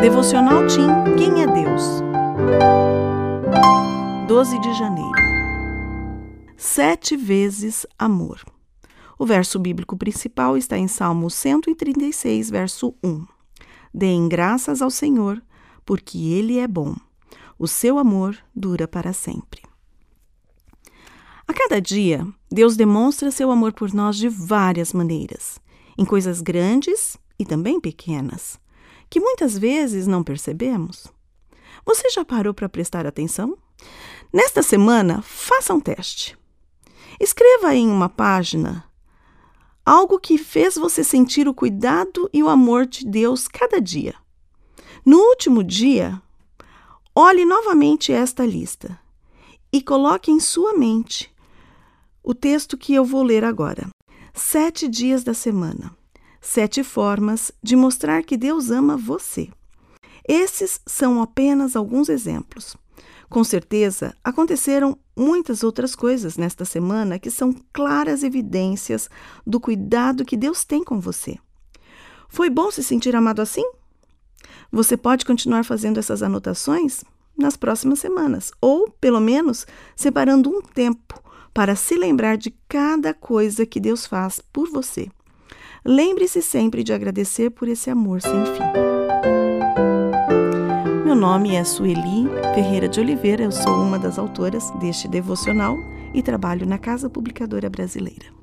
Devocional Tim Quem é Deus? 12 de janeiro. Sete vezes amor. O verso bíblico principal está em Salmo 136, verso 1. Deem graças ao Senhor, porque Ele é bom. O seu amor dura para sempre. A cada dia, Deus demonstra seu amor por nós de várias maneiras, em coisas grandes e também pequenas que muitas vezes não percebemos. Você já parou para prestar atenção? Nesta semana, faça um teste. Escreva em uma página algo que fez você sentir o cuidado e o amor de Deus cada dia. No último dia, olhe novamente esta lista e coloque em sua mente o texto que eu vou ler agora. Sete dias da semana. Sete formas de mostrar que Deus ama você. Esses são apenas alguns exemplos. Com certeza, aconteceram muitas outras coisas nesta semana que são claras evidências do cuidado que Deus tem com você. Foi bom se sentir amado assim? Você pode continuar fazendo essas anotações nas próximas semanas, ou, pelo menos, separando um tempo para se lembrar de cada coisa que Deus faz por você. Lembre-se sempre de agradecer por esse amor sem fim. Meu nome é Sueli Ferreira de Oliveira, eu sou uma das autoras deste devocional e trabalho na Casa Publicadora Brasileira.